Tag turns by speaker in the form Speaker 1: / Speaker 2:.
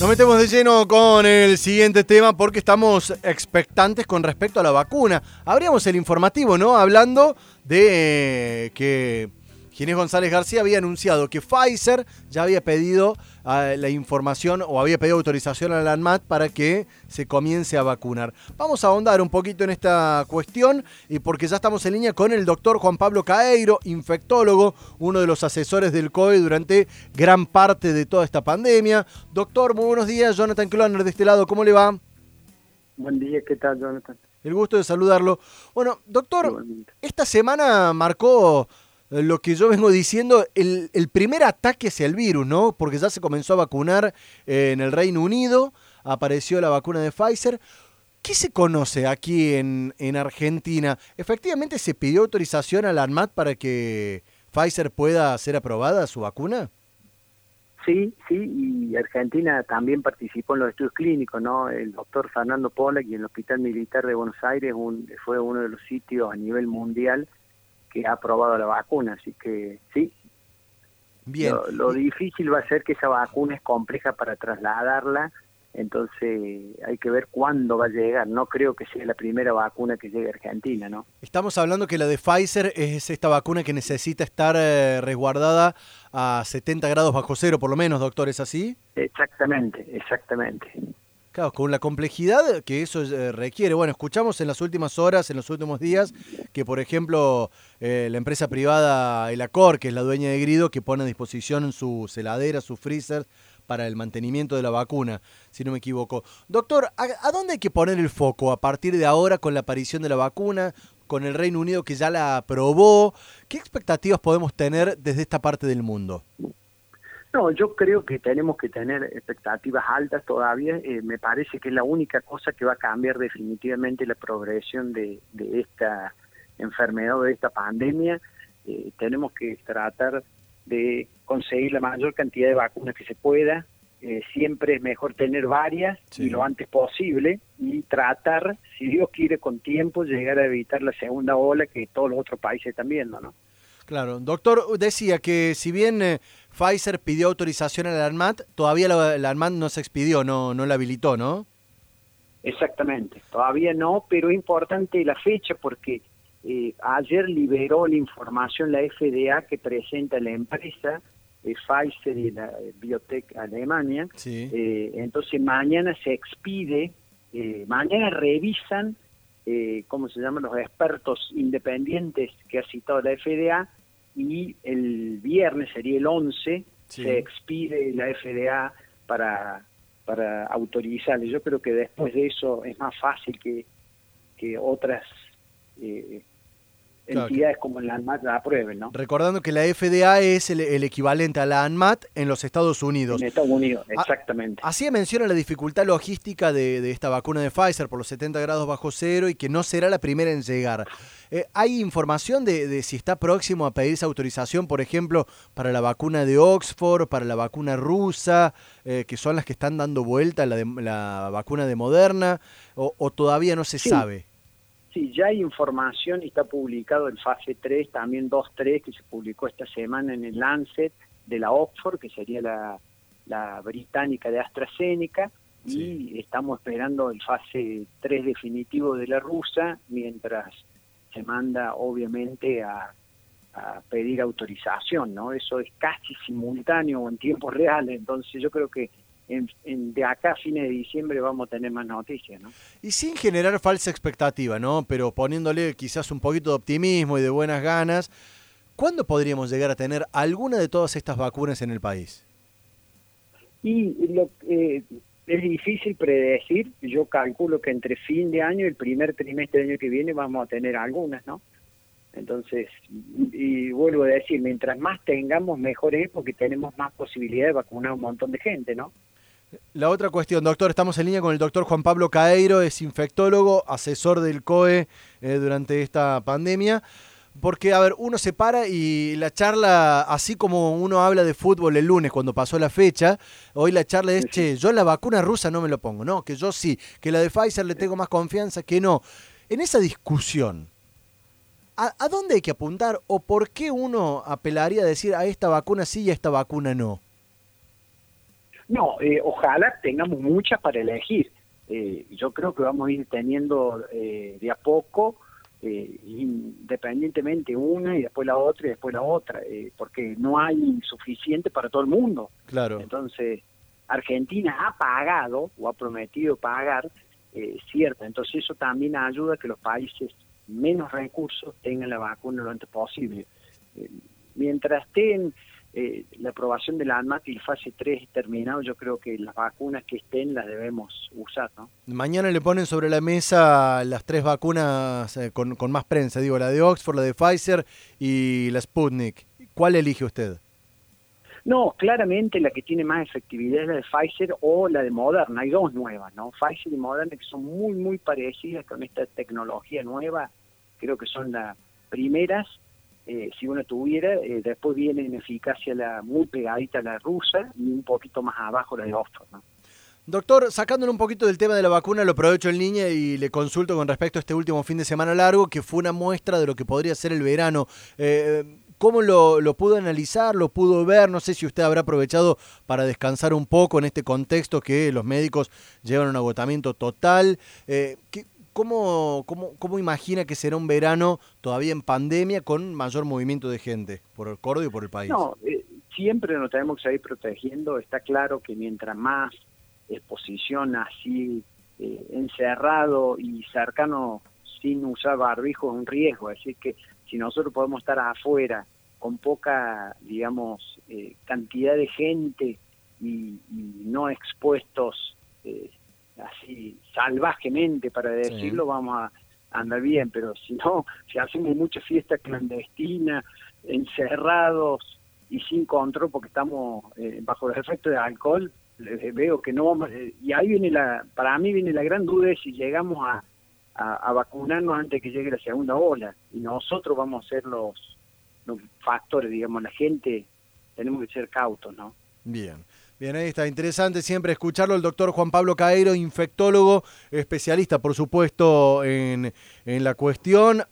Speaker 1: Nos metemos de lleno con el siguiente tema porque estamos expectantes con respecto a la vacuna. Abríamos el informativo, ¿no? Hablando de eh, que Ginés González García había anunciado que Pfizer ya había pedido uh, la información o había pedido autorización a la ANMAT para que se comience a vacunar. Vamos a ahondar un poquito en esta cuestión y porque ya estamos en línea con el doctor Juan Pablo Caeiro, infectólogo, uno de los asesores del COE durante gran parte de toda esta pandemia. Doctor, muy buenos días. Jonathan Cloner de este lado, ¿cómo le va?
Speaker 2: Buen día, ¿qué tal, Jonathan?
Speaker 1: El gusto de saludarlo. Bueno, doctor, esta semana marcó lo que yo vengo diciendo, el, el, primer ataque hacia el virus, ¿no? Porque ya se comenzó a vacunar eh, en el Reino Unido, apareció la vacuna de Pfizer. ¿Qué se conoce aquí en, en Argentina? ¿Efectivamente se pidió autorización a la ANMAT para que Pfizer pueda ser aprobada su vacuna?
Speaker 2: Sí, sí, y Argentina también participó en los estudios clínicos, ¿no? El doctor Fernando Pollack y el Hospital Militar de Buenos Aires un, fue uno de los sitios a nivel mundial que ha aprobado la vacuna, así que sí.
Speaker 1: Bien.
Speaker 2: Lo, lo, difícil va a ser que esa vacuna es compleja para trasladarla, entonces hay que ver cuándo va a llegar. No creo que sea la primera vacuna que llegue a Argentina, ¿no?
Speaker 1: Estamos hablando que la de Pfizer es esta vacuna que necesita estar eh, resguardada a 70 grados bajo cero, por lo menos, doctor, ¿es así?
Speaker 2: Exactamente, exactamente.
Speaker 1: Claro, con la complejidad que eso eh, requiere. Bueno, escuchamos en las últimas horas, en los últimos días, que por ejemplo eh, la empresa privada El Acor, que es la dueña de Grido, que pone a disposición sus heladeras, sus freezer para el mantenimiento de la vacuna, si no me equivoco. Doctor, ¿a, ¿a dónde hay que poner el foco a partir de ahora con la aparición de la vacuna, con el Reino Unido que ya la aprobó? ¿Qué expectativas podemos tener desde esta parte del mundo?
Speaker 2: No, yo creo que tenemos que tener expectativas altas todavía. Eh, me parece que es la única cosa que va a cambiar definitivamente la progresión de esta enfermedad o de esta pandemia. Eh, tenemos que tratar de conseguir la mayor cantidad de vacunas que se pueda. Eh, siempre es mejor tener varias sí. y lo antes posible y tratar, si Dios quiere, con tiempo llegar a evitar la segunda ola que todos los otros países están viendo, ¿no?
Speaker 1: Claro, doctor decía que si bien eh, Pfizer pidió autorización a la ANMAT, todavía la, la, ANMAT no se expidió, no, no la habilitó, ¿no?
Speaker 2: Exactamente, todavía no, pero es importante la fecha porque eh, ayer liberó la información la FDA que presenta la empresa eh, Pfizer y la Biotech Alemania.
Speaker 1: Sí.
Speaker 2: Eh, entonces mañana se expide, mañana revisan, ¿cómo se llaman? Los expertos independientes que ha citado la FDA y el viernes sería el 11, sí. se expide la FDA para, para autorizarle. Yo creo que después de eso es más fácil que, que otras eh, claro. entidades como la ANMAT la aprueben, ¿no?
Speaker 1: Recordando que la FDA es el, el, equivalente a la ANMAT en los Estados Unidos.
Speaker 2: En Estados Unidos, exactamente.
Speaker 1: A, así menciona la dificultad logística de, de, esta vacuna de Pfizer por los 70 grados bajo cero y que no será la primera en llegar. Eh, ¿Hay información de, de, si está próximo a pedirse autorización, por ejemplo, para la vacuna de Oxford, para la vacuna rusa, eh, que son las que están dando vuelta, la, de, la vacuna de Moderna, o, o todavía no se
Speaker 2: sí.
Speaker 1: sabe?
Speaker 2: Sí, ya hay información y está publicado en fase 3, también 2.3, que se publicó esta semana en el Lancet de la Oxford, que sería la, la británica de AstraZeneca, sí. y estamos esperando el fase 3 definitivo de la rusa, mientras se manda obviamente a, a pedir autorización, ¿no? Eso es casi simultáneo en tiempo real, entonces yo creo que en, en, de acá a fines de diciembre vamos a tener más noticias, ¿no?
Speaker 1: Y sin generar falsa expectativa, ¿no? Pero poniéndole quizás un poquito de optimismo y de buenas ganas, ¿cuándo podríamos llegar a tener alguna de todas estas vacunas en el país?
Speaker 2: Y lo, eh, es difícil predecir, yo calculo que entre fin de año y el primer trimestre del año que viene vamos a tener algunas, ¿no? Entonces, y vuelvo a decir, mientras más tengamos, mejor es porque tenemos más posibilidad de vacunar a un montón de gente, ¿no?
Speaker 1: La otra cuestión, doctor, estamos en línea con el doctor Juan Pablo Caeiro, es infectólogo, asesor del COE eh, durante esta pandemia. Porque, a ver, uno se para y la charla, así como uno habla de fútbol el lunes cuando pasó la fecha, hoy la charla es, che, yo la vacuna rusa no me lo pongo, no, que yo sí, que la de Pfizer le tengo más confianza, que no. En esa discusión, ¿a, ¿a dónde hay que apuntar o por qué uno apelaría a decir a esta vacuna sí y a esta vacuna no?
Speaker 2: No, eh, ojalá tengamos muchas para elegir. Eh, yo creo que vamos a ir teniendo eh, de a poco, independientemente una y después la otra y después la otra, porque no hay suficiente para todo el mundo.
Speaker 1: Claro.
Speaker 2: Entonces, Argentina ha pagado o ha prometido pagar, cierto. Entonces, eso también ayuda a que los países menos recursos tengan la vacuna lo antes posible. mientras estén eh, la aprobación de la ANMAT y fase 3 terminado, yo creo que las vacunas que estén las debemos usar. ¿no?
Speaker 1: Mañana le ponen sobre la mesa las tres vacunas eh, con, con, más prensa, digo, la de Oxford, la de Pfizer y la Sputnik. ¿Cuál elige usted?
Speaker 2: No, claramente la que tiene más efectividad es la de Pfizer o la de Moderna. Hay dos nuevas, ¿no? Pfizer y Moderna que son muy, muy parecidas con esta tecnología nueva. Creo que son las primeras eh, si uno tuviera, eh, después viene en eficacia la muy pegadita la rusa y un poquito más abajo la de Oxford.
Speaker 1: Doctor, sacándole un poquito del tema de la vacuna, lo aprovecho en línea y le consulto con respecto a este último fin de semana largo, que fue una muestra de lo que podría ser el verano. Eh, ¿Cómo lo, lo, pudo analizar? ¿Lo pudo ver? No sé si usted habrá aprovechado para descansar un poco en este contexto que los médicos llevan un agotamiento total. ¿qué, ¿cómo, cómo, cómo imagina que será un verano todavía en pandemia con mayor movimiento de gente por el Córdoba y por el país?
Speaker 2: No, eh, siempre nos tenemos que seguir protegiendo. Está claro que mientras más exposición así eh, encerrado y cercano sin usar barbijo es un riesgo. Así que si nosotros podemos estar afuera con poca, digamos, eh, cantidad de gente y, y no expuestos eh, así salvajemente para decirlo, vamos a andar bien, pero si no, si hacemos mucha fiesta clandestina, encerrados y sin control porque estamos eh, bajo los efectos de alcohol, veo que no vamos, eh, y ahí viene la, para mí viene la gran duda de si llegamos a, a, vacunarnos antes que llegue la segunda ola, y nosotros vamos a ser los, los factores, digamos, la gente, tenemos que ser cautos, ¿no?
Speaker 1: Bien. Bien, ahí está. Interesante siempre escucharlo. El doctor Juan Pablo Caero, infectólogo, especialista, por supuesto, en, en la cuestión.